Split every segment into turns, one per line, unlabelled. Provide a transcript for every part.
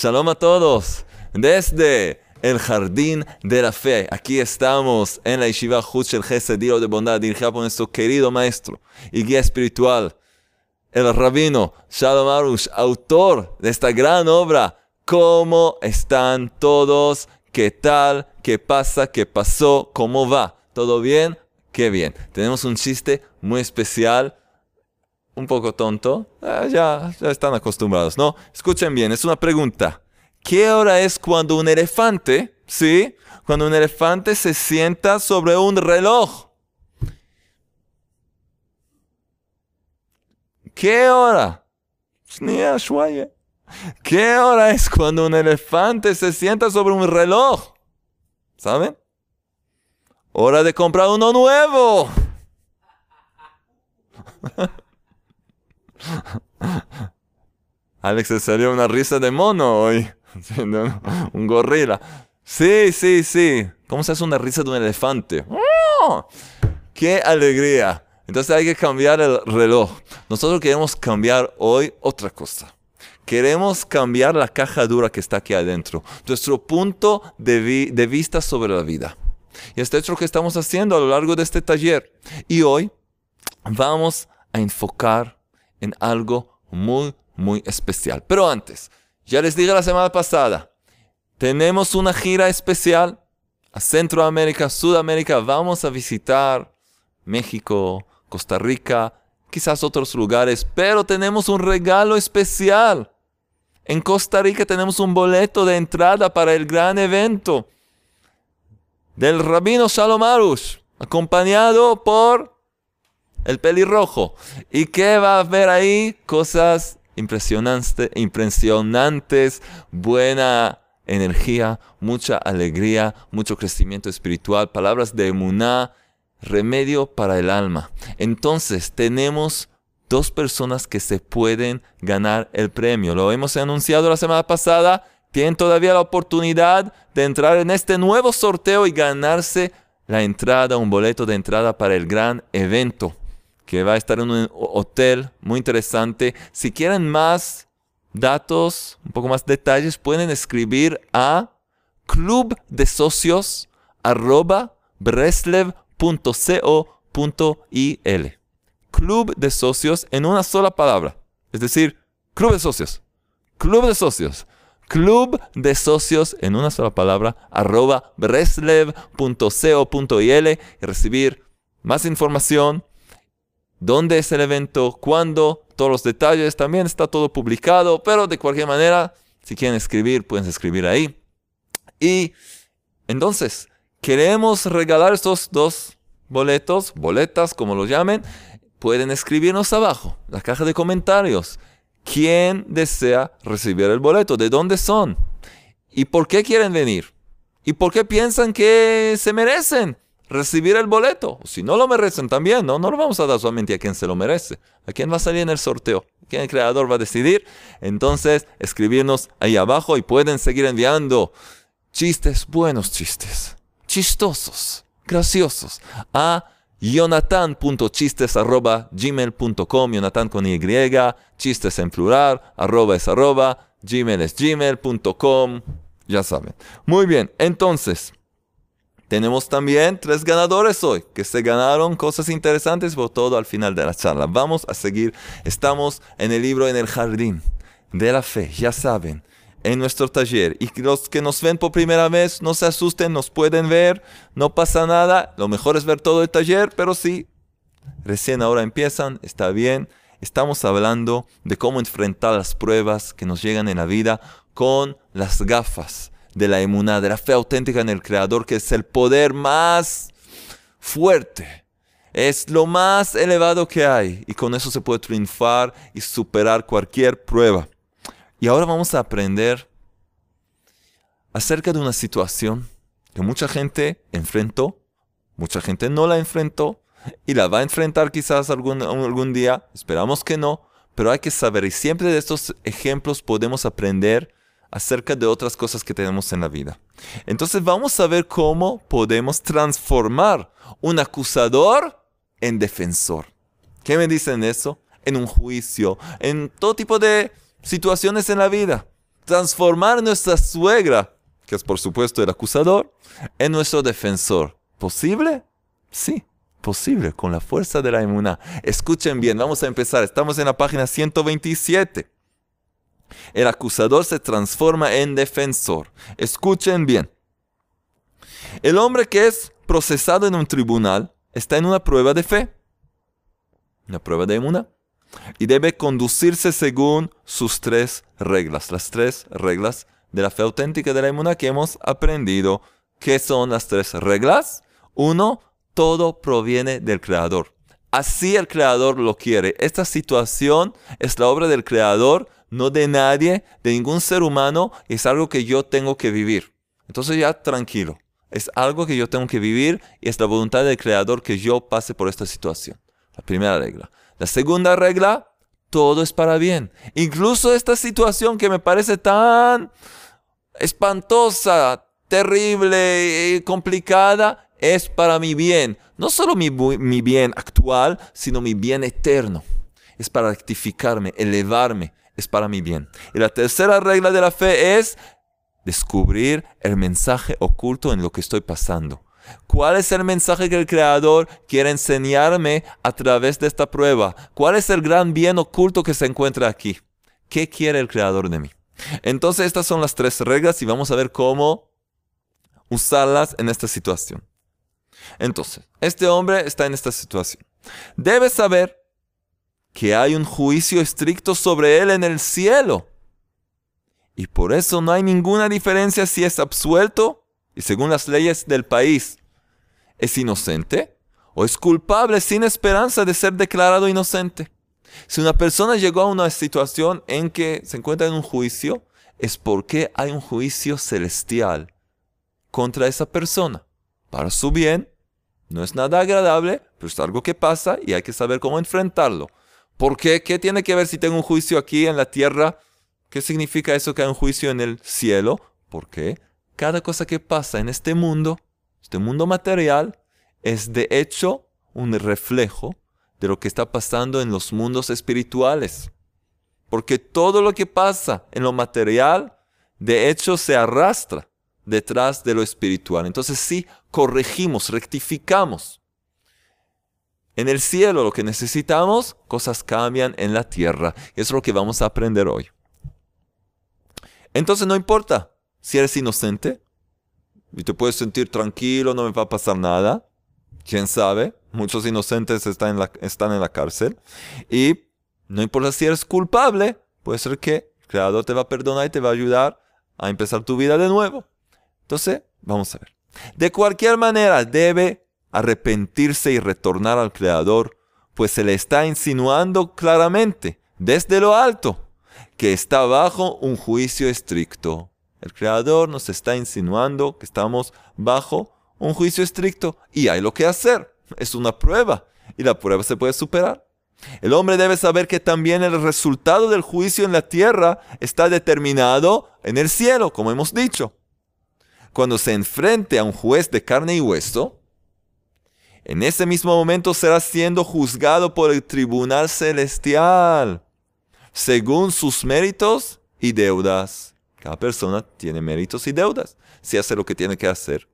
Shalom a todos. Desde el jardín de la fe. Aquí estamos en la Yeshiva Huchel Gesediro de bondad, dirigida por nuestro querido maestro y guía espiritual, el rabino Shalom Arush, autor de esta gran obra. ¿Cómo están todos? ¿Qué tal? ¿Qué pasa? ¿Qué pasó? ¿Cómo va? ¿Todo bien? Qué bien. Tenemos un chiste muy especial un poco tonto, eh, ya, ya están acostumbrados, ¿no? Escuchen bien, es una pregunta. ¿Qué hora es cuando un elefante, sí, cuando un elefante se sienta sobre un reloj? ¿Qué hora? ¿Qué hora es cuando un elefante se sienta sobre un reloj? ¿Saben? Hora de comprar uno nuevo. Alex se salió una risa de mono hoy. un gorila. Sí, sí, sí. ¿Cómo se hace una risa de un elefante? ¡Oh! ¡Qué alegría! Entonces hay que cambiar el reloj. Nosotros queremos cambiar hoy otra cosa. Queremos cambiar la caja dura que está aquí adentro. Nuestro punto de, de vista sobre la vida. Y este hecho que estamos haciendo a lo largo de este taller. Y hoy vamos a enfocar en algo muy, muy especial. Pero antes, ya les dije la semana pasada, tenemos una gira especial a Centroamérica, Sudamérica. Vamos a visitar México, Costa Rica, quizás otros lugares, pero tenemos un regalo especial. En Costa Rica tenemos un boleto de entrada para el gran evento del rabino Shalom Arush, acompañado por el pelirrojo. ¿Y qué va a haber ahí? Cosas impresionantes, impresionantes, buena energía, mucha alegría, mucho crecimiento espiritual, palabras de emuná, remedio para el alma. Entonces tenemos dos personas que se pueden ganar el premio. Lo hemos anunciado la semana pasada. Tienen todavía la oportunidad de entrar en este nuevo sorteo y ganarse la entrada, un boleto de entrada para el gran evento que va a estar en un hotel muy interesante. Si quieren más datos, un poco más detalles, pueden escribir a club de socios Club de socios en una sola palabra. Es decir, club de socios. Club de socios. Club de socios en una sola palabra arroba breslev.co.il y recibir más información dónde es el evento, cuándo, todos los detalles, también está todo publicado, pero de cualquier manera, si quieren escribir, pueden escribir ahí. Y entonces, queremos regalar estos dos boletos, boletas, como los llamen, pueden escribirnos abajo, la caja de comentarios. ¿Quién desea recibir el boleto? ¿De dónde son? ¿Y por qué quieren venir? ¿Y por qué piensan que se merecen? Recibir el boleto. Si no lo merecen también, ¿no? No lo vamos a dar solamente a quien se lo merece. A quien va a salir en el sorteo. Quien el creador va a decidir. Entonces, escribirnos ahí abajo y pueden seguir enviando chistes, buenos chistes, chistosos, graciosos, a jonathan.chistes.gmail.com Jonathan con Y, chistes en plural, arroba es arroba, gmail es gmail.com, ya saben. Muy bien, entonces, tenemos también tres ganadores hoy que se ganaron cosas interesantes por todo al final de la charla. Vamos a seguir. Estamos en el libro En el Jardín de la Fe, ya saben, en nuestro taller. Y los que nos ven por primera vez, no se asusten, nos pueden ver, no pasa nada. Lo mejor es ver todo el taller, pero sí, recién ahora empiezan, está bien. Estamos hablando de cómo enfrentar las pruebas que nos llegan en la vida con las gafas de la emuná, de la fe auténtica en el Creador, que es el poder más fuerte. Es lo más elevado que hay y con eso se puede triunfar y superar cualquier prueba. Y ahora vamos a aprender acerca de una situación que mucha gente enfrentó, mucha gente no la enfrentó y la va a enfrentar quizás algún, algún día, esperamos que no, pero hay que saber y siempre de estos ejemplos podemos aprender acerca de otras cosas que tenemos en la vida. Entonces vamos a ver cómo podemos transformar un acusador en defensor. ¿Qué me dicen eso? En un juicio, en todo tipo de situaciones en la vida. transformar nuestra suegra, que es por supuesto el acusador, en nuestro defensor. ¿Posible? Sí, posible, con la fuerza de la inmunidad. Escuchen bien, vamos a empezar. Estamos en la página 127. El acusador se transforma en defensor. Escuchen bien. El hombre que es procesado en un tribunal está en una prueba de fe, una prueba de inmunidad, y debe conducirse según sus tres reglas, las tres reglas de la fe auténtica de la inmunidad que hemos aprendido. ¿Qué son las tres reglas? Uno, todo proviene del Creador. Así el Creador lo quiere. Esta situación es la obra del Creador, no de nadie, de ningún ser humano, es algo que yo tengo que vivir. Entonces ya tranquilo. Es algo que yo tengo que vivir y es la voluntad del Creador que yo pase por esta situación. La primera regla. La segunda regla, todo es para bien. Incluso esta situación que me parece tan espantosa, terrible y complicada, es para mi bien. No solo mi, mi, bien actual, sino mi bien eterno. Es para rectificarme, elevarme. Es para mi bien. Y la tercera regla de la fe es descubrir el mensaje oculto en lo que estoy pasando. ¿Cuál es el mensaje que el Creador quiere enseñarme a través de esta prueba? ¿Cuál es el gran bien oculto que se encuentra aquí? ¿Qué quiere el Creador de mí? Entonces estas son las tres reglas y vamos a ver cómo usarlas en esta situación. Entonces, este hombre está en esta situación. Debe saber que hay un juicio estricto sobre él en el cielo. Y por eso no hay ninguna diferencia si es absuelto y según las leyes del país es inocente o es culpable sin esperanza de ser declarado inocente. Si una persona llegó a una situación en que se encuentra en un juicio, es porque hay un juicio celestial contra esa persona, para su bien no es nada agradable, pero es algo que pasa y hay que saber cómo enfrentarlo. ¿Por qué? ¿Qué tiene que ver si tengo un juicio aquí en la tierra? ¿Qué significa eso que hay un juicio en el cielo? Porque cada cosa que pasa en este mundo, este mundo material, es de hecho un reflejo de lo que está pasando en los mundos espirituales. Porque todo lo que pasa en lo material, de hecho, se arrastra detrás de lo espiritual. Entonces sí, corregimos, rectificamos. En el cielo lo que necesitamos, cosas cambian en la tierra. Eso es lo que vamos a aprender hoy. Entonces no importa si eres inocente y te puedes sentir tranquilo, no me va a pasar nada. ¿Quién sabe? Muchos inocentes están en la, están en la cárcel. Y no importa si eres culpable, puede ser que el Creador te va a perdonar y te va a ayudar a empezar tu vida de nuevo. Entonces, vamos a ver. De cualquier manera, debe arrepentirse y retornar al Creador, pues se le está insinuando claramente, desde lo alto, que está bajo un juicio estricto. El Creador nos está insinuando que estamos bajo un juicio estricto y hay lo que hacer. Es una prueba y la prueba se puede superar. El hombre debe saber que también el resultado del juicio en la tierra está determinado en el cielo, como hemos dicho cuando se enfrente a un juez de carne y hueso, en ese mismo momento será siendo juzgado por el tribunal celestial, según sus méritos y deudas. Cada persona tiene méritos y deudas. Si hace lo que tiene que hacer,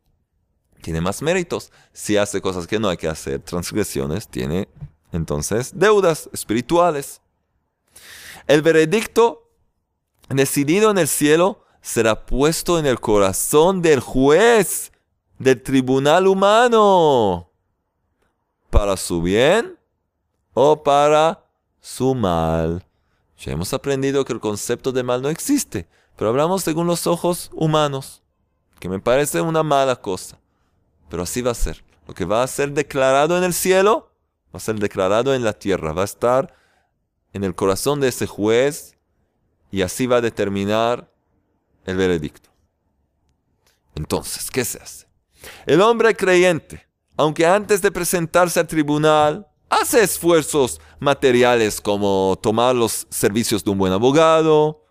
tiene más méritos. Si hace cosas que no hay que hacer, transgresiones, tiene entonces deudas espirituales. El veredicto decidido en el cielo será puesto en el corazón del juez del tribunal humano para su bien o para su mal. Ya hemos aprendido que el concepto de mal no existe, pero hablamos según los ojos humanos, que me parece una mala cosa. Pero así va a ser. Lo que va a ser declarado en el cielo, va a ser declarado en la tierra, va a estar en el corazón de ese juez y así va a determinar el veredicto. Entonces, ¿qué se hace? El hombre creyente, aunque antes de presentarse al tribunal, hace esfuerzos materiales como tomar los servicios de un buen abogado,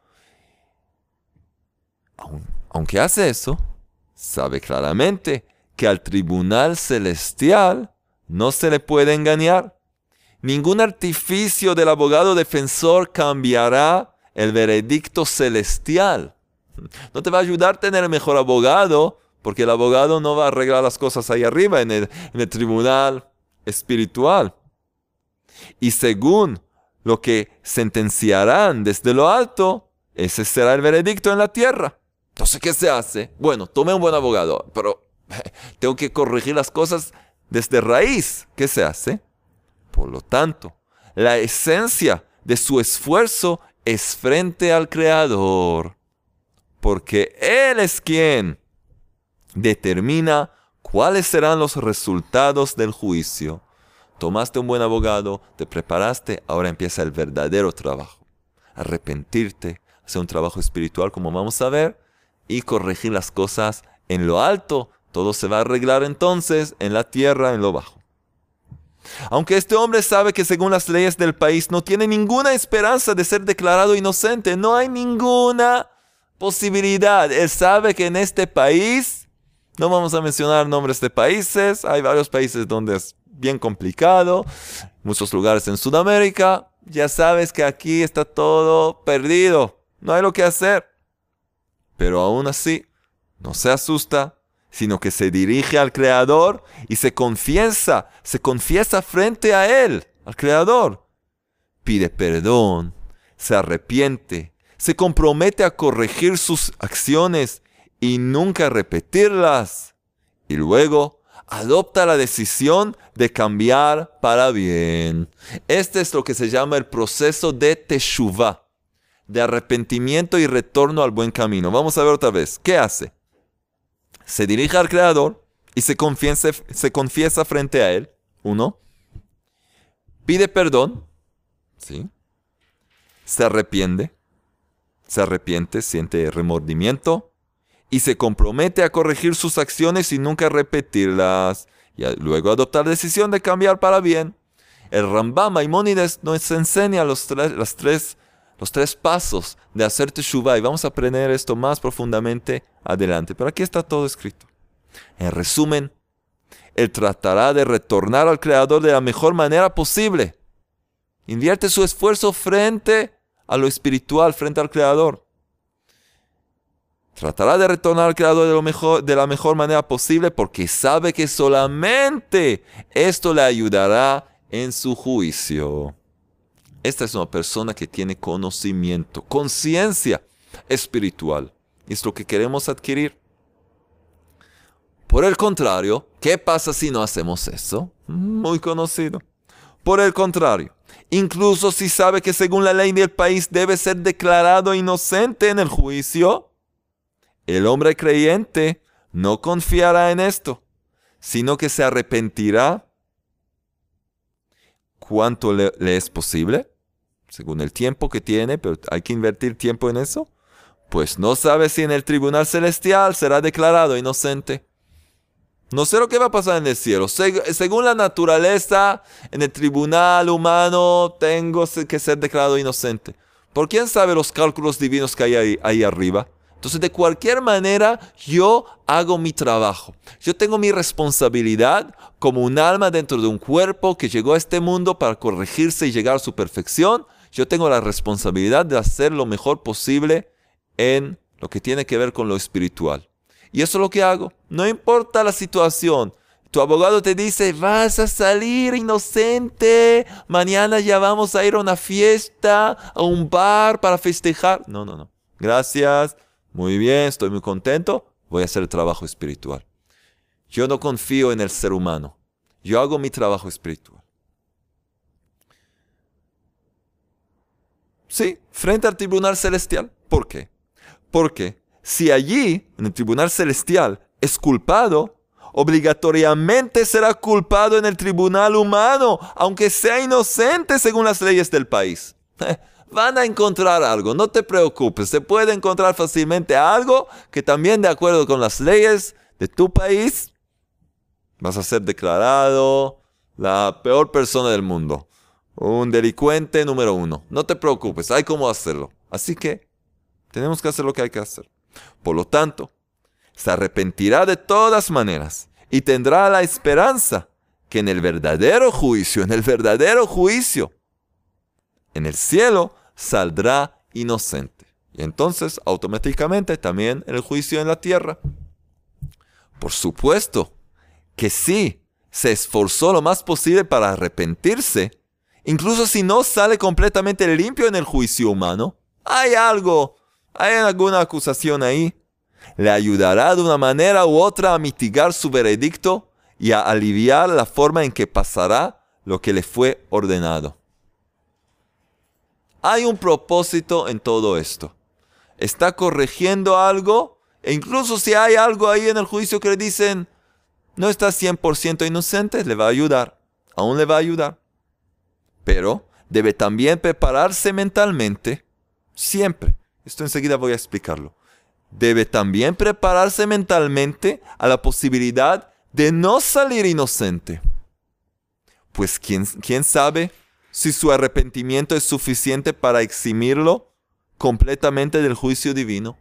aunque hace eso, sabe claramente que al tribunal celestial no se le puede engañar. Ningún artificio del abogado defensor cambiará el veredicto celestial. No te va a ayudar tener el mejor abogado, porque el abogado no va a arreglar las cosas ahí arriba, en el, tribunal espiritual. Y según lo que sentenciarán desde lo alto, ese será el veredicto en la tierra. Entonces, ¿qué se hace? Bueno, tome un buen abogado, pero tengo que corregir las cosas desde raíz. ¿Qué se hace? Por lo tanto, la esencia de su esfuerzo es frente al Creador, porque Él es quien determina cuáles serán los resultados del juicio. Tomaste un buen abogado, te preparaste, ahora empieza el verdadero trabajo. Arrepentirte, hacer un trabajo espiritual como vamos a ver y corregir las cosas en lo alto. Todo se va a arreglar entonces en la tierra, en lo bajo. Aunque este hombre sabe que según las leyes del país no tiene ninguna esperanza de ser declarado inocente, no hay ninguna posibilidad. Él sabe que en este país, no vamos a mencionar nombres de países, hay varios países donde es bien complicado, muchos lugares en Sudamérica, ya sabes que aquí está todo perdido, no hay lo que hacer. Pero aún así, no se asusta, sino que se dirige al Creador y se confiesa, se confiesa frente a Él, al Creador. Pide perdón, se arrepiente, se compromete a corregir sus acciones y nunca repetirlas. Y luego adopta la decisión de cambiar para bien. Este es lo que se llama el proceso de Teshuvah, de arrepentimiento y retorno al buen camino. Vamos a ver otra vez. ¿Qué hace? Se dirige al Creador y se confiesa, se confiesa frente a Él. Uno. Pide perdón. ¿Sí? Se arrepiente. Se arrepiente, siente remordimiento y se compromete a corregir sus acciones y nunca repetirlas, y luego adoptar decisión de cambiar para bien. El Rambam Maimónides nos enseña los tres, los tres pasos de hacer teshuva y vamos a aprender esto más profundamente adelante. Pero aquí está todo escrito. En resumen, él tratará de retornar al Creador de la mejor manera posible. Invierte su esfuerzo frente a lo espiritual, frente al Creador. Tratará de retornar al Creador de, lo mejor, de la mejor manera posible porque sabe que solamente esto le ayudará en su juicio. Esta es una persona que tiene conocimiento, conciencia espiritual. Es lo que queremos adquirir. Por el contrario, ¿qué pasa si no hacemos eso? Muy conocido. Por el contrario, incluso si sabe que según la ley del país debe ser declarado inocente en el juicio, el hombre creyente no confiará en esto, sino que se arrepentirá cuanto le, es posible, según el tiempo que tiene, pero hay que invertir tiempo en eso, pues no sabe si en el tribunal celestial será declarado inocente. No sé lo que va a pasar en el cielo. según la naturaleza, en el tribunal humano tengo que ser declarado inocente. ¿Por quién sabe los cálculos divinos que hay ahí arriba? Entonces, de cualquier manera, yo hago mi trabajo. Yo tengo mi responsabilidad como un alma dentro de un cuerpo que llegó a este mundo para corregirse y llegar a su perfección. Yo tengo la responsabilidad de hacer lo mejor posible en lo que tiene que ver con lo espiritual. Y eso es lo que hago. No importa la situación. Tu abogado te dice, vas a salir inocente, mañana ya vamos a ir a una fiesta, a un bar para festejar. No, no, no. Gracias, muy bien, estoy muy contento, voy a hacer el trabajo espiritual. Yo no confío en el ser humano. Yo hago mi trabajo espiritual. Sí, frente al tribunal celestial. ¿Por qué? Porque si allí, en el tribunal celestial, es culpado, obligatoriamente será culpado en el tribunal humano, aunque sea inocente según las leyes del país. van a encontrar algo, no te preocupes, se puede encontrar fácilmente algo que también de acuerdo con las leyes de tu país vas a ser declarado la peor persona del mundo, un delincuente número uno. No te preocupes, hay cómo hacerlo. Así que tenemos que hacer lo que hay que hacer. Por lo tanto, se arrepentirá de todas maneras y tendrá la esperanza que en el verdadero juicio, en el verdadero juicio, en el cielo, saldrá inocente. Y entonces, automáticamente, también el juicio en la tierra. Por supuesto que sí, se esforzó lo más posible para arrepentirse, incluso si no sale completamente limpio en el juicio humano, hay algo, hay alguna acusación ahí, le ayudará de una manera u otra a mitigar su veredicto y a aliviar la forma en que pasará lo que le fue ordenado. Hay un propósito en todo esto. Está corrigiendo algo, e incluso si hay algo ahí en el juicio que le dicen, no está 100% inocente, le va a ayudar, aún le va a ayudar. Pero debe también prepararse mentalmente, siempre. Esto enseguida voy a explicarlo. Debe también prepararse mentalmente a la posibilidad de no salir inocente. Pues ¿quién, quién sabe si su arrepentimiento es suficiente para eximirlo completamente del juicio divino.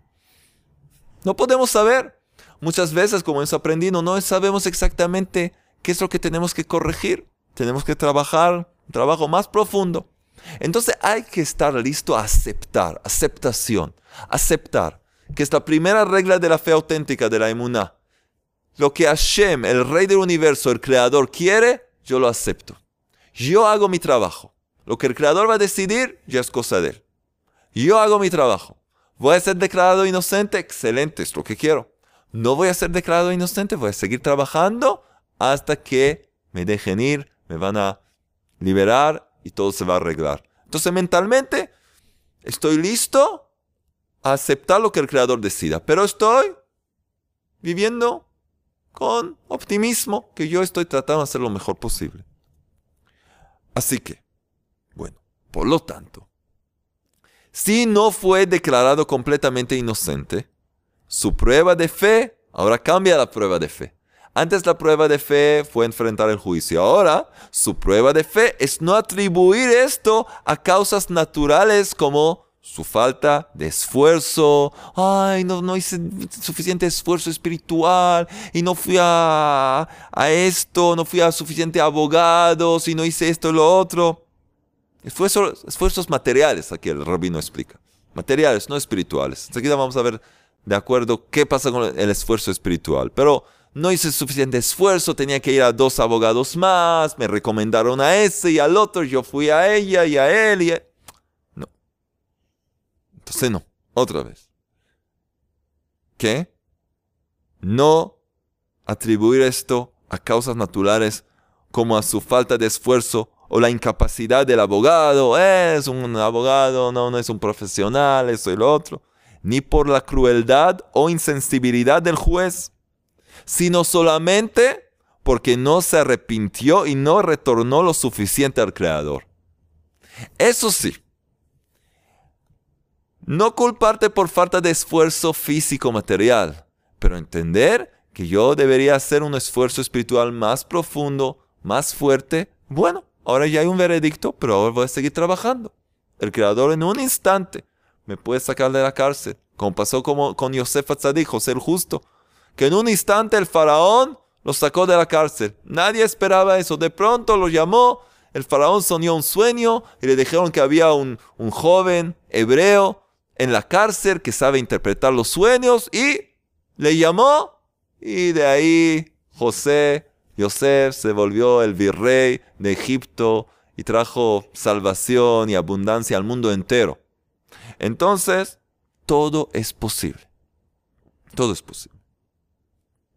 No podemos saber. Muchas veces, como hemos aprendido, no sabemos exactamente qué es lo que tenemos que corregir. Tenemos que trabajar un trabajo más profundo. Entonces hay que estar listo a aceptar, aceptación, aceptar, que es la primera regla de la fe auténtica de la emuná. Lo que Hashem, el rey del universo, el creador, quiere, yo lo acepto. Yo hago mi trabajo. Lo que el creador va a decidir, ya es cosa de él. Yo hago mi trabajo. Voy a ser declarado inocente, excelente, es lo que quiero no voy a ser declarado inocente, voy a seguir trabajando hasta que me dejen ir, me van a liberar y todo se va a arreglar. Entonces mentalmente estoy listo a aceptar lo que el Creador decida, pero estoy viviendo con optimismo que yo estoy tratando de hacer lo mejor posible. Así que, bueno, por lo tanto, si no fue declarado completamente inocente, su prueba de fe, ahora cambia la prueba de fe. Antes la prueba de fe fue enfrentar el juicio. Ahora su prueba de fe es no atribuir esto a causas naturales como su falta de esfuerzo. Ay, no, no hice suficiente esfuerzo espiritual y no fui a, a esto, no fui a suficiente abogados y no hice esto y lo otro. Esfuerzos, materiales, aquí el rabino explica. Materiales, no espirituales. Enseguida vamos a ver de acuerdo qué pasa con el esfuerzo espiritual. Pero no hice suficiente esfuerzo, tenía que ir a dos abogados más, me recomendaron a ese y al otro, yo fui a ella y a él y. Entonces no, otra vez. ¿Qué? No atribuir esto a causas naturales como a su falta de esfuerzo o la incapacidad del abogado. Es un abogado, no, no es un profesional, eso y lo otro ni por la crueldad o insensibilidad del juez, sino solamente porque no se arrepintió y no retornó lo suficiente al Creador. Eso sí, no culparte por falta de esfuerzo físico material, pero entender que yo debería hacer un esfuerzo espiritual más profundo, más fuerte. Bueno, ahora ya hay un veredicto, pero ahora voy a seguir trabajando. El Creador en un instante me puede sacar de la cárcel, como pasó como con Yosef Atzadik, José el Justo, que en un instante el faraón lo sacó de la cárcel. Nadie esperaba eso. De pronto lo llamó, el faraón soñó un sueño y le dijeron que había un, un joven hebreo en la cárcel que sabe interpretar los sueños y le llamó y de ahí José, Yosef se volvió el virrey de Egipto y trajo salvación y abundancia al mundo entero. Entonces, todo es posible. Todo es posible.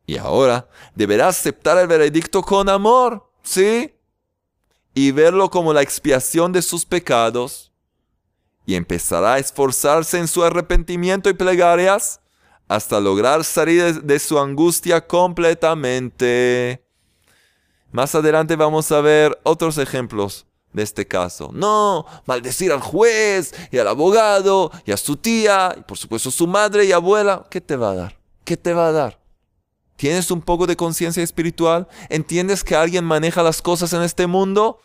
Y ahora deberá aceptar el veredicto con amor, ¿sí? Y verlo como la expiación de sus pecados. Y empezará a esforzarse en su arrepentimiento y plegarias hasta lograr salir de su angustia completamente. Más adelante vamos a ver otros ejemplos de este caso. No, maldecir al juez y al abogado y a su tía y por supuesto su madre y abuela. ¿Qué te va a dar? ¿Qué te va a dar? ¿Tienes un poco de conciencia espiritual? ¿Entiendes que alguien maneja las cosas en este mundo?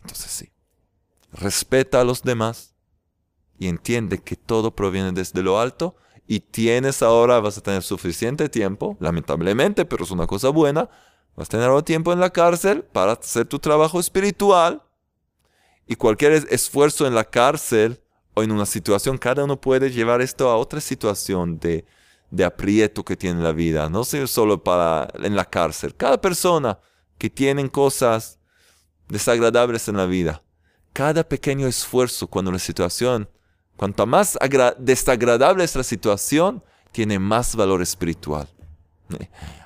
Entonces sí, respeta a los demás y entiende que todo proviene desde lo alto y tienes ahora, vas a tener suficiente tiempo, lamentablemente, pero es una cosa buena, Vas a tener tiempo en la cárcel para hacer tu trabajo espiritual. Y cualquier esfuerzo en la cárcel o en una situación, cada uno puede llevar esto a otra situación de, de aprieto que tiene la vida, no solo para en la cárcel. Cada persona que tiene cosas desagradables en la vida, cada pequeño esfuerzo cuando la situación, cuanto más desagradable es la situación, tiene más valor espiritual.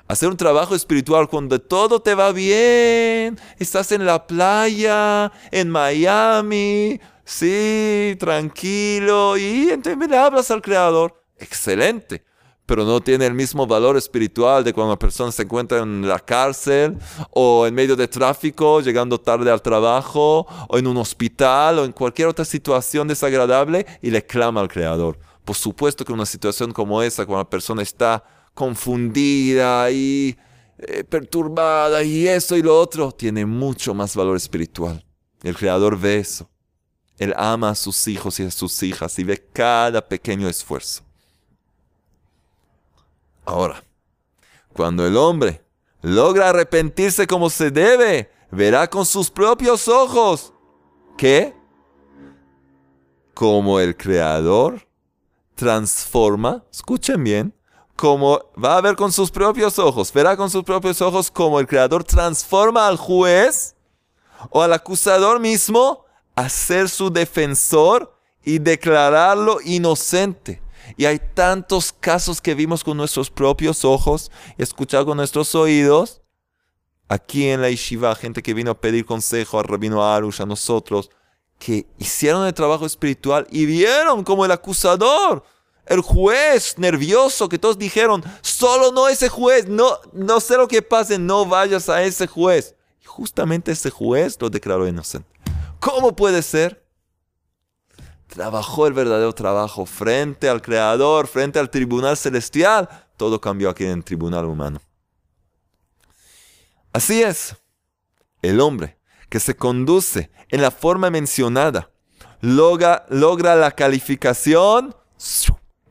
Hacer un trabajo espiritual cuando todo te va bien, estás en la playa, en Miami, sí, tranquilo, y entonces le hablas al Creador. Excelente pero no tiene el mismo valor espiritual de cuando una persona se encuentra en la cárcel o en medio de tráfico, llegando tarde al trabajo, o en un hospital o en cualquier otra situación desagradable y le clama al Creador. Por supuesto que una situación como esa, cuando la persona está confundida y eh, perturbada y eso y lo otro, tiene mucho más valor espiritual. El Creador ve eso. Él ama a sus hijos y a sus hijas y ve cada pequeño esfuerzo. Ahora, cuando el hombre logra arrepentirse como se debe, verá con sus propios ojos que, como el Creador transforma, escuchen bien, como va a ver con sus propios ojos, verá con sus propios ojos como el Creador transforma al juez o al acusador mismo a ser su defensor y declararlo inocente. Y hay tantos casos que vimos con nuestros propios ojos y escuchado con nuestros oídos. Aquí en la Yeshiva, gente que vino a pedir consejo al Rabino Arush, a nosotros, que hicieron el trabajo espiritual y vieron como el acusador, el juez nervioso, que todos dijeron, solo no ese juez, no, no sé lo que pase, no vayas a ese juez. Y justamente ese juez lo declaró inocente. ¿Cómo puede ser? Trabajó el verdadero trabajo frente al Creador, frente al tribunal celestial, todo cambió aquí en el tribunal humano. Así es, el hombre que se conduce en la forma mencionada logra, logra la calificación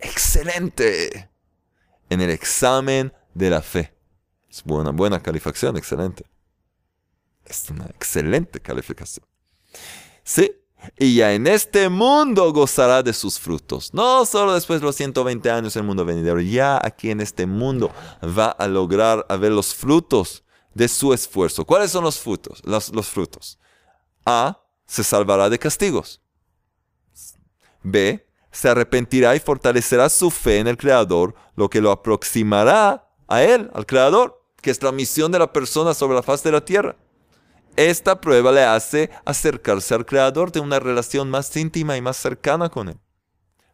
excelente en el examen de la fe. Es buena calificación, excelente. Es una excelente calificación. Sí, y ya en este mundo gozará de sus frutos. No solo después de los 120 años el mundo venidero, ya aquí en este mundo va a lograr a ver los frutos de su esfuerzo. ¿Cuáles son los frutos? Los, los frutos. A. Se salvará de castigos. B. Se arrepentirá y fortalecerá su fe en el Creador, lo que lo aproximará a Él, al Creador, que es la misión de la persona sobre la faz de la tierra. Esta prueba le hace acercarse al Creador de una relación más íntima y más cercana con Él.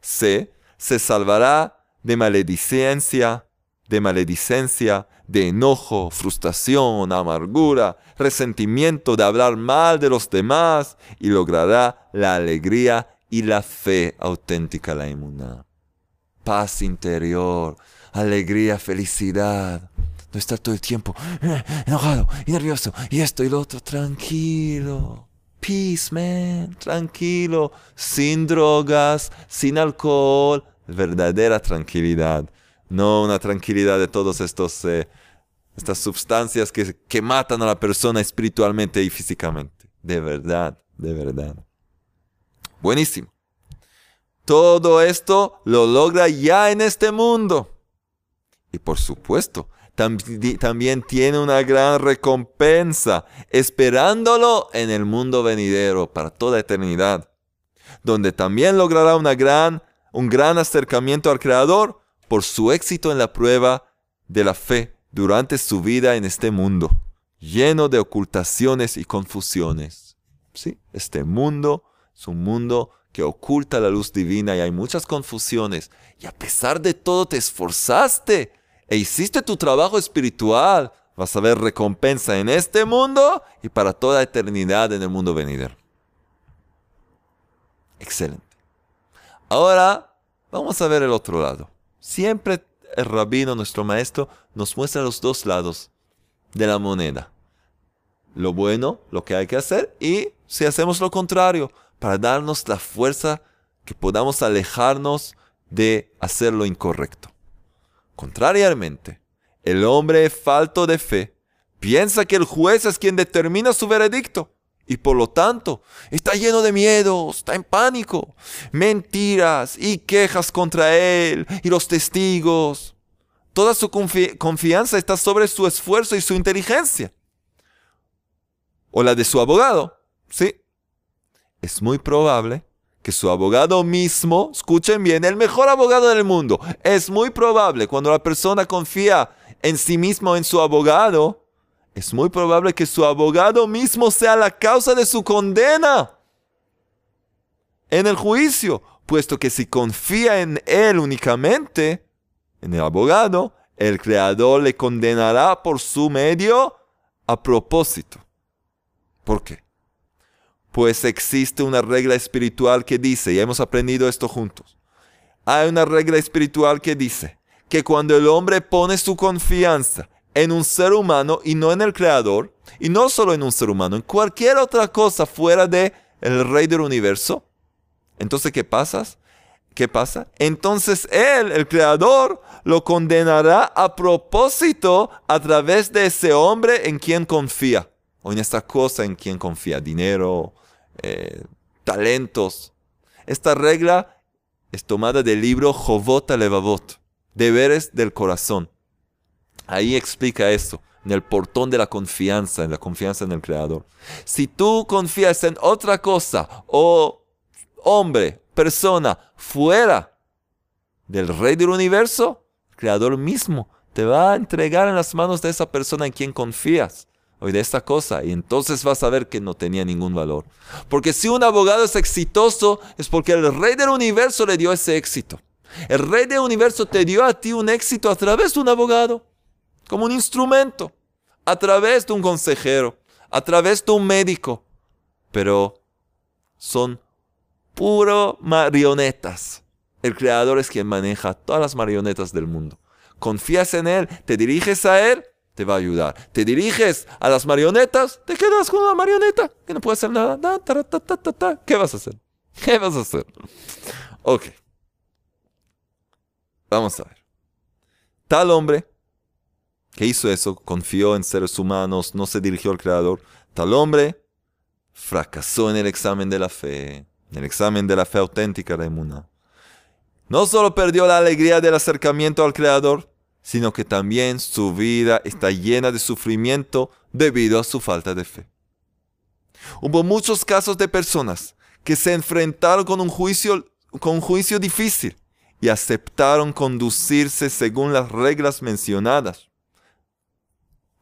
C. Se salvará de maledicencia, de maledicencia, de enojo, frustración, amargura, resentimiento, de hablar mal de los demás y logrará la alegría y la fe auténtica, la inmunidad. Paz interior, alegría, felicidad no estar todo el tiempo eh, enojado y nervioso y esto y lo otro. Tranquilo. Peace, man. Tranquilo. Sin drogas, sin alcohol. Verdadera tranquilidad. No una tranquilidad de todos estos... Eh, estas sustancias que, que matan a la persona espiritualmente y físicamente. De verdad, de verdad. Buenísimo. Todo esto lo logra ya en este mundo. Y por supuesto, también tiene una gran recompensa esperándolo en el mundo venidero para toda eternidad, donde también logrará un gran acercamiento al Creador por su éxito en la prueba de la fe durante su vida en este mundo, lleno de ocultaciones y confusiones. Sí, este mundo es un mundo que oculta la luz divina y hay muchas confusiones. Y a pesar de todo te esforzaste e hiciste tu trabajo espiritual, vas a ver recompensa en este mundo y para toda eternidad en el mundo venidero. Excelente. Ahora vamos a ver el otro lado. Siempre el rabino, nuestro maestro, nos muestra los dos lados de la moneda. Lo bueno, lo que hay que hacer y si hacemos lo contrario, para darnos la fuerza que podamos alejarnos de hacer lo incorrecto. Contrariamente, el hombre falto de fe piensa que el juez es quien determina su veredicto Y por lo tanto, está lleno de miedo, está en pánico, mentiras y quejas contra él y los testigos. Toda su confianza está sobre su esfuerzo y su inteligencia. O la de su abogado, sí. Es muy probable su abogado mismo, escuchen bien, el mejor abogado del mundo, es muy probable cuando la persona confía en sí mismo, en su abogado, es muy probable que su abogado mismo sea la causa de su condena en el juicio, puesto que si confía en él únicamente, en el abogado, el creador le condenará por su medio a propósito. ¿Por qué? Pues existe una regla espiritual que dice, y hemos aprendido esto juntos, hay una regla espiritual que dice que cuando el hombre pone su confianza en un ser humano y no en el creador, y no solo en un ser humano, en cualquier otra cosa fuera de el rey del universo, entonces ¿qué pasa? ¿Qué pasa? Entonces él, el creador, lo condenará a propósito a través de ese hombre en quien confía, en esta cosa en quien confía, dinero, eh, talentos. Esta regla es tomada del libro Jovot Levavot, deberes del corazón. Ahí explica esto, en el portón de la confianza, en la confianza en el Creador. Si tú confías en otra cosa o hombre, persona, fuera del Rey del Universo, el Creador mismo te va a entregar en las manos de esa persona en quien confías o de esta cosa y entonces vas a ver que no tenía ningún valor. Porque si un abogado es exitoso es porque el rey del universo le dio ese éxito. El rey del universo te dio a ti un éxito a través de un abogado como un instrumento, a través de un consejero, a través de un médico, pero son puro marionetas. El creador es quien maneja todas las marionetas del mundo. Confías en él, te diriges a él, te va a ayudar. Te diriges a las marionetas, te quedas con una marioneta que no puede hacer nada. ¿Qué vas a hacer? ¿Qué vas a hacer? Ok. Vamos a ver. Tal hombre ¿Qué hizo eso? Confió en seres humanos, no se dirigió al Creador. Tal hombre fracasó en el examen de la fe, en el examen de la fe auténtica de Muna. No solo perdió la alegría del acercamiento al Creador, sino que también su vida está llena de sufrimiento debido a su falta de fe. Hubo muchos casos de personas que se enfrentaron con un juicio, con un juicio difícil y aceptaron conducirse según las reglas mencionadas.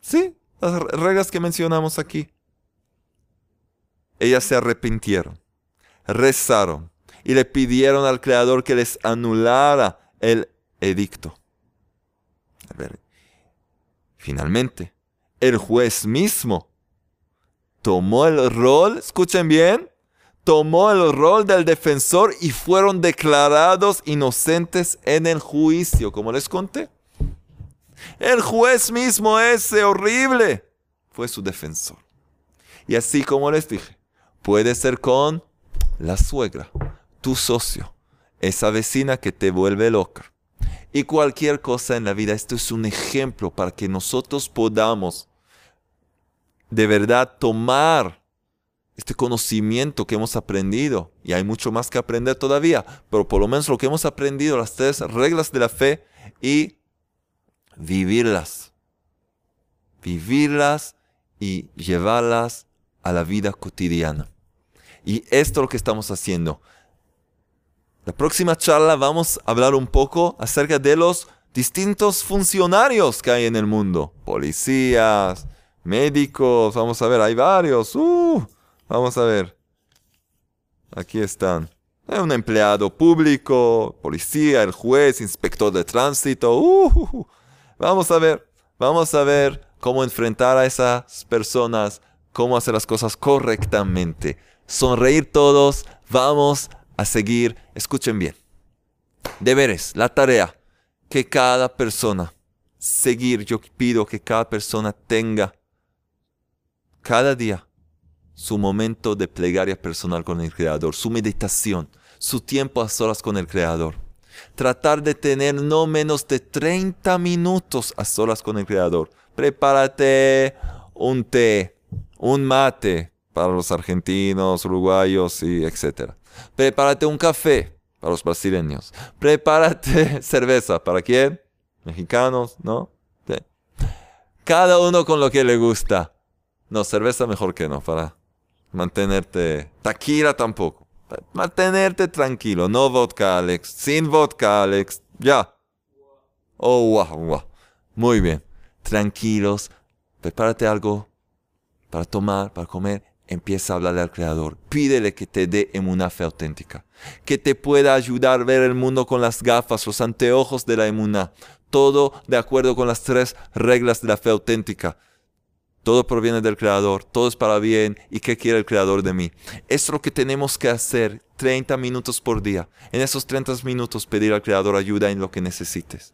Sí, las reglas que mencionamos aquí. Ellas se arrepintieron, rezaron y le pidieron al Creador que les anulara el edicto. Finalmente, el juez mismo tomó el rol, escuchen bien, tomó el rol del defensor y fueron declarados inocentes en el juicio, como les conté. El juez mismo ese horrible fue su defensor. Y así como les dije, puede ser con la suegra, tu socio, esa vecina que te vuelve loca. Y cualquier cosa en la vida, esto es un ejemplo para que nosotros podamos de verdad tomar este conocimiento que hemos aprendido, y hay mucho más que aprender todavía, pero por lo menos lo que hemos aprendido, las tres reglas de la fe, y vivirlas. Vivirlas y llevarlas a la vida cotidiana. Y esto es lo que estamos haciendo. La próxima charla vamos a hablar un poco acerca de los distintos funcionarios que hay en el mundo. Policías, médicos, vamos a ver, hay varios. Uh, vamos a ver. Aquí están. Hay un empleado público, policía, el juez, inspector de tránsito. Uh, Vamos a ver, vamos a ver cómo enfrentar a esas personas, cómo hacer las cosas correctamente. Sonreír todos, vamos a seguir. Escuchen bien. Deberes, la tarea que cada persona, seguir, yo pido que cada persona tenga cada día su momento de plegaria personal con el Creador, su meditación, su tiempo a solas con el Creador tratar de tener no menos de 30 minutos a solas con el Creador. Prepárate un té, un mate, para los argentinos, uruguayos y etc. Prepárate un café para los brasileños. Prepárate cerveza. ¿Para quién? Mexicanos, ¿no? Cada uno con lo que le gusta. No, cerveza mejor que no, para mantenerte. Taquira tampoco. mantenerte tranquilo. No vodka, Alex. Sin vodka, Alex. Ya. Oh, wow, wow. Muy bien. Tranquilos. Prepárate algo para tomar, para comer. Empieza a hablarle al Creador. Pídele que te dé en una fe auténtica. Que te pueda ayudar a ver el mundo con las gafas, los anteojos de la emuná. Todo de acuerdo con las tres reglas de la fe auténtica. Todo proviene del Creador, todo es para bien. ¿Y qué quiere el Creador de mí? Es lo que tenemos que hacer 30 minutos por día. En esos 30 minutos pedir al Creador ayuda en lo que necesites.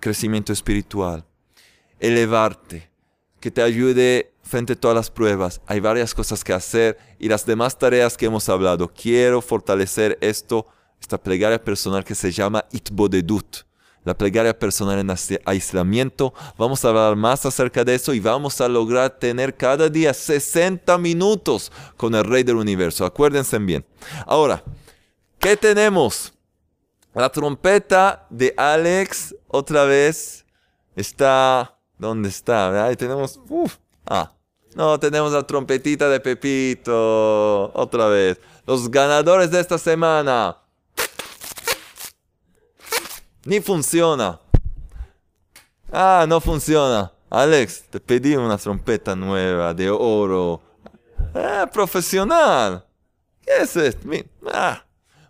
Crecimiento espiritual, elevarte, que te ayude frente a todas las pruebas. Hay varias cosas que hacer y las demás tareas que hemos hablado. Quiero fortalecer esto, esta plegaria personal que se llama Itbodedut la plegaria personal en aislamiento. Vamos a hablar más acerca de eso y vamos a lograr tener cada día 60 minutos con el Rey del Universo. Acuérdense bien. Ahora, ¿qué tenemos? La trompeta de Alex otra vez está... ¿Dónde está? Ahí tenemos... ah, no, tenemos la trompetita de Pepito. Otra vez. Los ganadores de esta semana. Ni funciona. Ah, no funciona. Alex, te pedí una trompeta nueva de oro. Ah, profesional. ¿Qué es esto? Ah.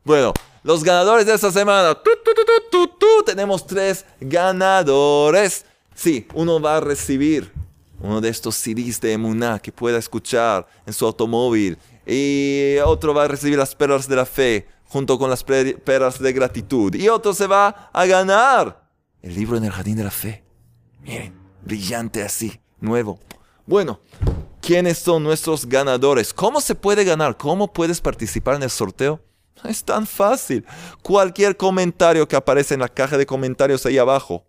Bueno, los ganadores de esta semana. Tenemos tres ganadores. Sí, uno va a recibir uno de estos CDs de Emuná que pueda escuchar en su automóvil. Y otro va a recibir las perlas de la fe junto con las peras de gratitud. Y otro se va a ganar el libro en el jardín de la fe. Miren, brillante así, nuevo. Bueno, ¿quiénes son nuestros ganadores? ¿Cómo se puede ganar? ¿Cómo puedes participar en el sorteo? Es tan fácil. Cualquier comentario que aparece en la caja de comentarios ahí abajo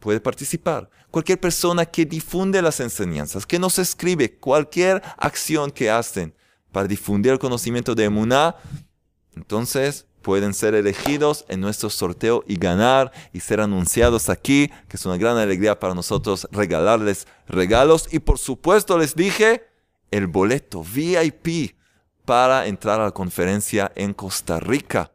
puede participar. Cualquier persona que difunde las enseñanzas, que nos escribe, cualquier acción que hacen para difundir el conocimiento de Emuná, entonces pueden ser elegidos en nuestro sorteo y ganar y ser anunciados aquí, que es una gran alegría para nosotros regalarles regalos. Y por supuesto les dije el boleto VIP para entrar a la conferencia en Costa Rica.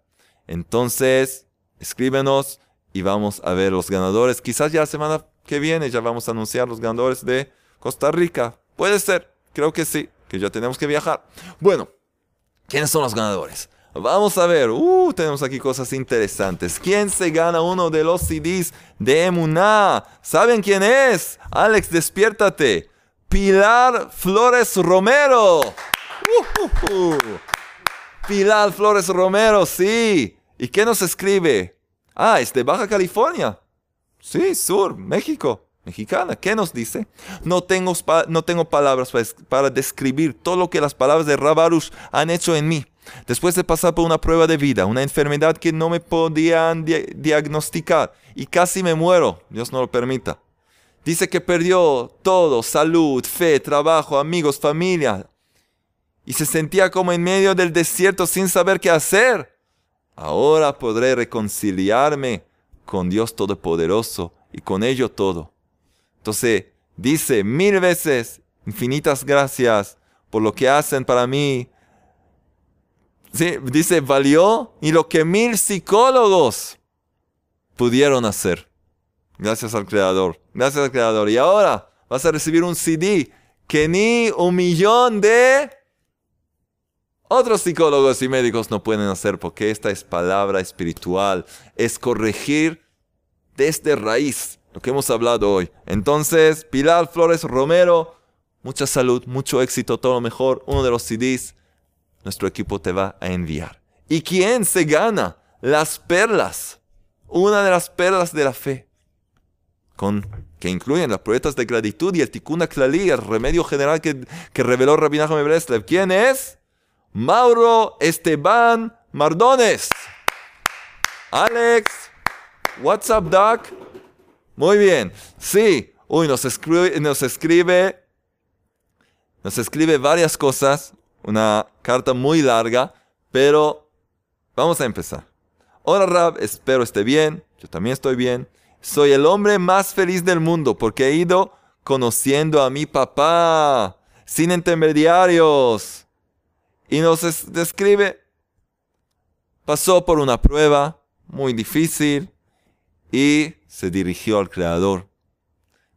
Entonces, escríbenos y vamos a ver los ganadores. Quizás ya la semana que viene ya vamos a anunciar los ganadores de Costa Rica. Puede ser, creo que sí, que ya tenemos que viajar. Bueno, ¿quiénes son los ganadores? Vamos a ver, uh, tenemos aquí cosas interesantes. ¿Quién se gana uno de los CDs de Emuná? ¿Saben quién es? Alex, despiértate. Pilar Flores Romero. Uh, uh, uh. Pilar Flores Romero, sí. ¿Y qué nos escribe? Ah, es de Baja California. Sí, sur, México mexicana. ¿Qué nos dice? No tengo, no tengo palabras para, describir todo lo que las palabras de Rabarush han hecho en mí. Después de pasar por una prueba de vida, una enfermedad que no me podían diagnosticar y casi me muero, Dios no lo permita. Dice que perdió todo, salud, fe, trabajo, amigos, familia. Y se sentía como en medio del desierto sin saber qué hacer. Ahora podré reconciliarme con Dios Todopoderoso y con ello todo. Entonces, dice mil veces, infinitas gracias por lo que hacen para mí. Sí, dice, valió y lo que mil psicólogos pudieron hacer. Gracias al Creador. Gracias al Creador. Y ahora vas a recibir un CD que ni un millón de otros psicólogos y médicos no pueden hacer porque esta es palabra espiritual. Es corregir desde raíz lo que hemos hablado hoy. Entonces, Pilar Flores Romero, mucha salud, mucho éxito, todo lo mejor. Uno de los CDs, nuestro equipo te va a enviar. ¿Y quién se gana? Las perlas. Una de las perlas de la fe. Con, que incluyen las proyectos de gratitud y el Tikkun Klali, el remedio general que, que reveló Rabbi Nachman. ¿Quién es? Mauro Esteban Mardones. Alex, what's up, Doc? Muy bien. Sí. Uy, nos escribe, nos escribe nos escribe varias cosas, una carta muy larga, pero vamos a empezar. Hola Rab, espero esté bien, yo también estoy bien. Soy el hombre más feliz del mundo porque he ido conociendo a mi papá sin intermediarios. Y nos describe, pasó por una prueba muy difícil y se dirigió al Creador.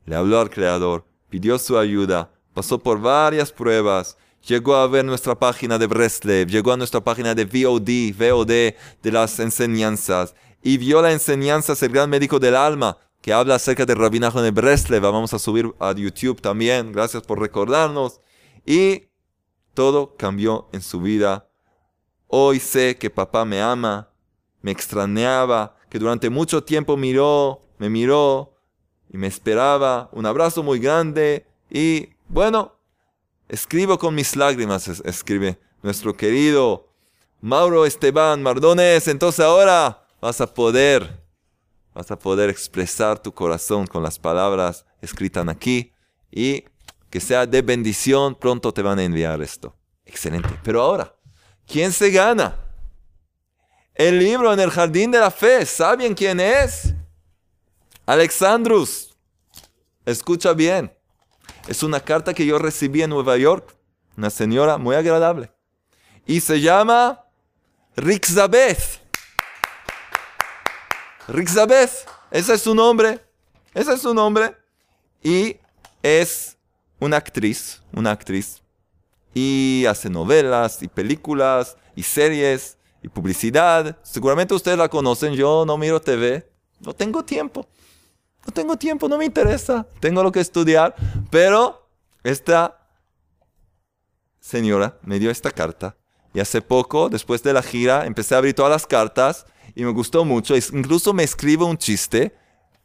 Le habló al Creador, pidió su ayuda, pasó por varias pruebas, llegó a ver nuestra página de Breslev, llegó a nuestra página de VOD, VOD de las enseñanzas, y vio la enseñanza del gran médico del alma, que habla acerca del rabinajo de Breslev. Vamos a subir a YouTube también, gracias por recordarnos. Y todo cambió en su vida. Hoy sé que papá me ama, me extrañaba, que durante mucho tiempo miró, me miró y me esperaba un abrazo muy grande y bueno, escribo con mis lágrimas, escribe nuestro querido Mauro Esteban Mardones. Entonces ahora vas a poder, vas a poder expresar tu corazón con las palabras escritas aquí y que sea de bendición. Pronto te van a enviar esto. Excelente. Pero ahora, ¿quién se gana? El libro en el jardín de la fe. ¿Saben quién es? Alexandrus. Escucha bien. Es una carta que yo recibí en Nueva York. Una señora muy agradable. Y se llama Rixabeth. Rixabeth. Ese es su nombre. Ese es su nombre. Y es una actriz. Una actriz. Y hace novelas y películas y series y publicidad. Seguramente ustedes la conocen. Yo no miro TV. No tengo tiempo. No tengo tiempo, no me interesa, tengo lo que estudiar. Pero esta señora me dio esta carta y hace poco, después de la gira, empecé a abrir todas las cartas y me gustó mucho. Incluso me escribe un chiste,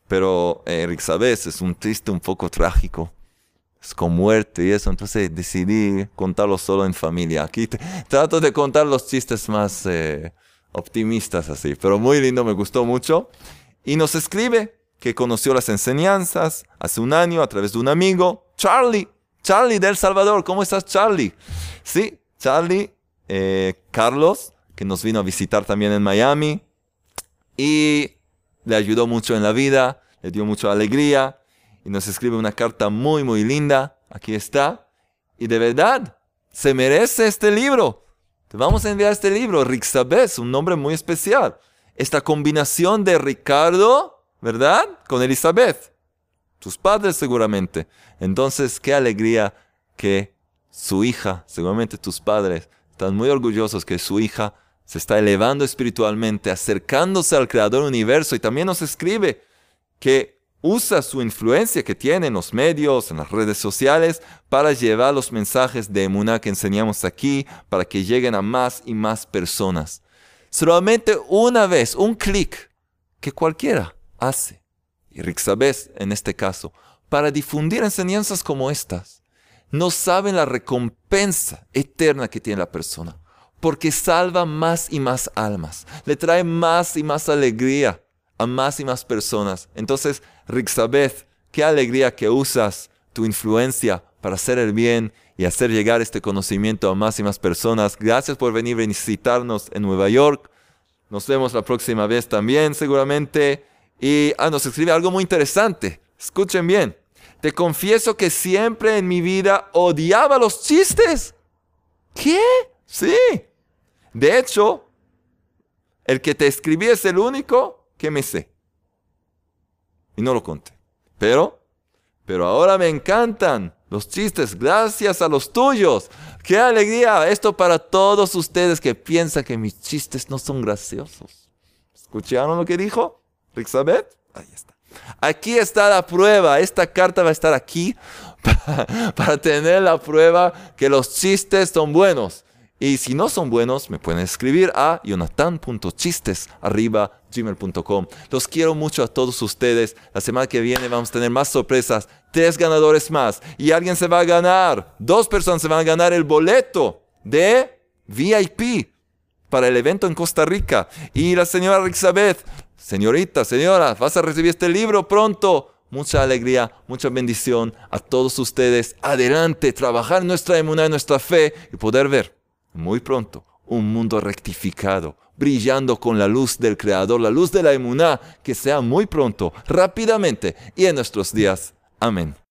pero Eric, ¿sabes? Es un chiste un poco trágico. Con muerte y eso, entonces decidí contarlo solo en familia. Aquí trato de contar los chistes más eh, optimistas así, pero muy lindo, me gustó mucho. Y nos escribe que conoció las enseñanzas hace un año a través de un amigo, Charlie. Charlie del Salvador, ¿cómo estás Charlie? Sí, Charlie, eh, Carlos, que nos vino a visitar también en Miami y le ayudó mucho en la vida, le dio mucha alegría y nos escribe una carta muy, muy linda. Aquí está. Y de verdad, se merece este libro. Te vamos a enviar este libro, Rick un nombre muy especial. Esta combinación de Ricardo ¿verdad? Con Elizabeth. Tus padres seguramente. Entonces, qué alegría que su hija, seguramente tus padres, están muy orgullosos que su hija se está elevando espiritualmente, acercándose al Creador universo y también nos escribe que usa su influencia que tiene en los medios, en las redes sociales, para llevar los mensajes de Emuná que enseñamos aquí, para que lleguen a más y más personas. Solamente una vez, un clic, que cualquiera hace, y Rixabes en este caso, para difundir enseñanzas como estas. No saben la recompensa eterna que tiene la persona, porque salva más y más almas, le trae más y más alegría a más y más personas. Entonces, Rixabeth, qué alegría que usas tu influencia para hacer el bien y hacer llegar este conocimiento a más y más personas. Gracias por venir a visitarnos en Nueva York. Nos vemos la próxima vez también, seguramente. Y ah, nos escribe algo muy interesante. Escuchen bien. Te confieso que siempre en mi vida odiaba los chistes. ¿Qué? Sí. De hecho, el que te escribí es el único que me sé. Y no lo conté. Pero, pero ahora me encantan los chistes gracias a los tuyos. ¡Qué alegría! Esto para todos ustedes que piensan que mis chistes no son graciosos. ¿Escucharon lo que dijo? Elizabeth, ahí está. Aquí está la prueba. Esta carta va a estar aquí para, tener la prueba que los chistes son buenos. Y si no son buenos, me pueden escribir a jonathan.chistes.gmail.com. Los quiero mucho a todos ustedes. La semana que viene vamos a tener más sorpresas. Tres ganadores más. Y alguien se va a ganar. Dos personas se van a ganar el boleto de VIP para el evento en Costa Rica. Y la señora Elizabeth Señorita, señora, vas a recibir este libro pronto. mucha alegría, mucha bendición a todos ustedes. Adelante, trabajar nuestra emuná, nuestra fe y poder ver muy pronto un mundo rectificado, brillando con la luz del Creador, la luz de la emuná, que sea muy pronto, rápidamente y en nuestros días. Amén.